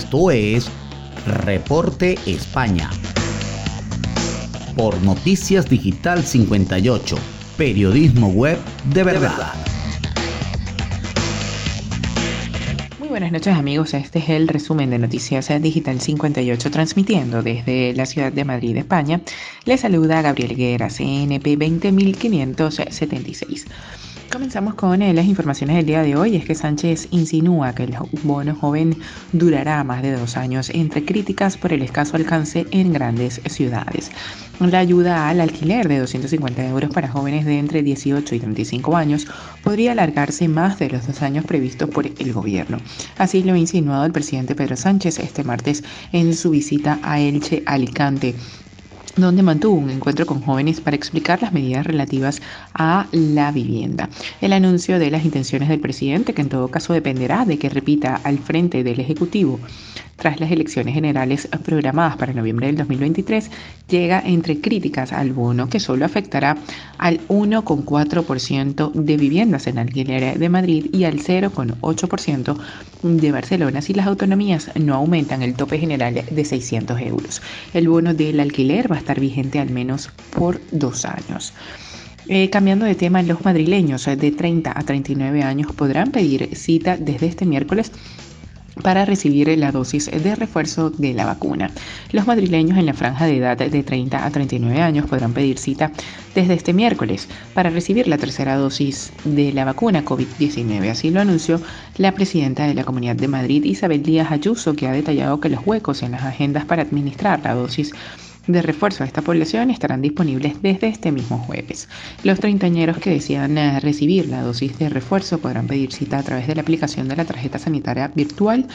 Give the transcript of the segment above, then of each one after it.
Esto es Reporte España. Por Noticias Digital 58, periodismo web de verdad. Muy buenas noches amigos, este es el resumen de Noticias Digital 58 transmitiendo desde la ciudad de Madrid, España. Les saluda Gabriel Guerra, CNP 20576. Comenzamos con eh, las informaciones del día de hoy. Es que Sánchez insinúa que el bono joven durará más de dos años entre críticas por el escaso alcance en grandes ciudades. La ayuda al alquiler de 250 euros para jóvenes de entre 18 y 35 años podría alargarse más de los dos años previstos por el gobierno. Así lo ha insinuado el presidente Pedro Sánchez este martes en su visita a Elche, Alicante donde mantuvo un encuentro con jóvenes para explicar las medidas relativas a la vivienda. El anuncio de las intenciones del presidente, que en todo caso dependerá de que repita al frente del Ejecutivo tras las elecciones generales programadas para noviembre del 2023, llega entre críticas al bono que solo afectará al 1,4% de viviendas en alquiler de Madrid y al 0,8% de Barcelona si las autonomías no aumentan el tope general de 600 euros. El bono del alquiler va a estar vigente al menos por dos años. Eh, cambiando de tema, los madrileños de 30 a 39 años podrán pedir cita desde este miércoles para recibir la dosis de refuerzo de la vacuna. Los madrileños en la franja de edad de 30 a 39 años podrán pedir cita desde este miércoles para recibir la tercera dosis de la vacuna COVID-19. Así lo anunció la presidenta de la Comunidad de Madrid, Isabel Díaz Ayuso, que ha detallado que los huecos en las agendas para administrar la dosis de refuerzo a esta población estarán disponibles desde este mismo jueves. Los treintañeros que desean eh, recibir la dosis de refuerzo podrán pedir cita a través de la aplicación de la tarjeta sanitaria virtual,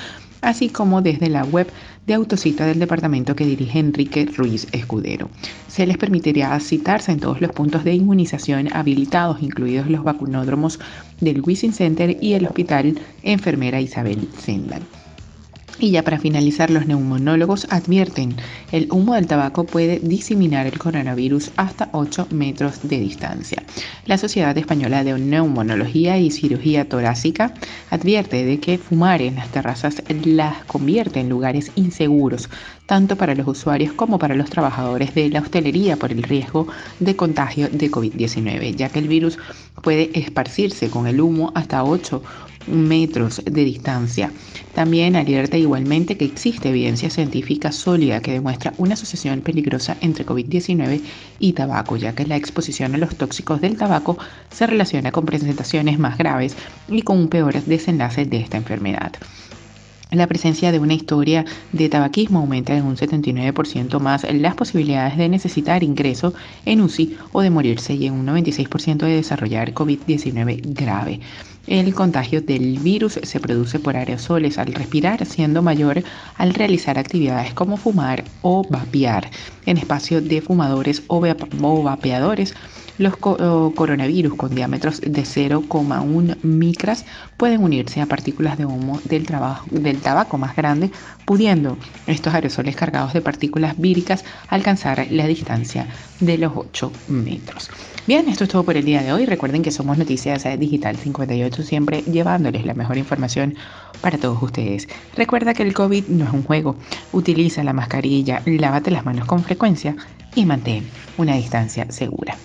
así como desde la web de autocita del departamento que dirige Enrique Ruiz Escudero. Se les permitirá citarse en todos los puntos de inmunización habilitados, incluidos los vacunódromos del Wisin Center y el Hospital Enfermera Isabel Zendal. Y ya para finalizar, los neumonólogos advierten, el humo del tabaco puede diseminar el coronavirus hasta 8 metros de distancia. La Sociedad Española de Neumonología y Cirugía Torácica advierte de que fumar en las terrazas las convierte en lugares inseguros, tanto para los usuarios como para los trabajadores de la hostelería por el riesgo de contagio de COVID-19, ya que el virus puede esparcirse con el humo hasta 8 metros de distancia. También alerta igualmente que existe evidencia científica sólida que demuestra una asociación peligrosa entre COVID-19 y tabaco, ya que la exposición a los tóxicos del tabaco se relaciona con presentaciones más graves y con un peor desenlace de esta enfermedad. La presencia de una historia de tabaquismo aumenta en un 79% más las posibilidades de necesitar ingreso en UCI o de morirse y en un 96% de desarrollar COVID-19 grave. El contagio del virus se produce por aerosoles al respirar, siendo mayor al realizar actividades como fumar o vapear en espacio de fumadores o, vapeadores los coronavirus con diámetros de 0,1 micras pueden unirse a partículas de humo del, del tabaco más grande, pudiendo estos aerosoles cargados de partículas víricas alcanzar la distancia de los 8 metros. Bien, esto es todo por el día de hoy. Recuerden que somos Noticias Digital 58, siempre llevándoles la mejor información para todos ustedes. Recuerda que el COVID no es un juego. Utiliza la mascarilla, lávate las manos con frecuencia y mantén una distancia segura.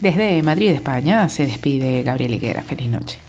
Desde Madrid, España, se despide Gabriel Higuera. Feliz noche.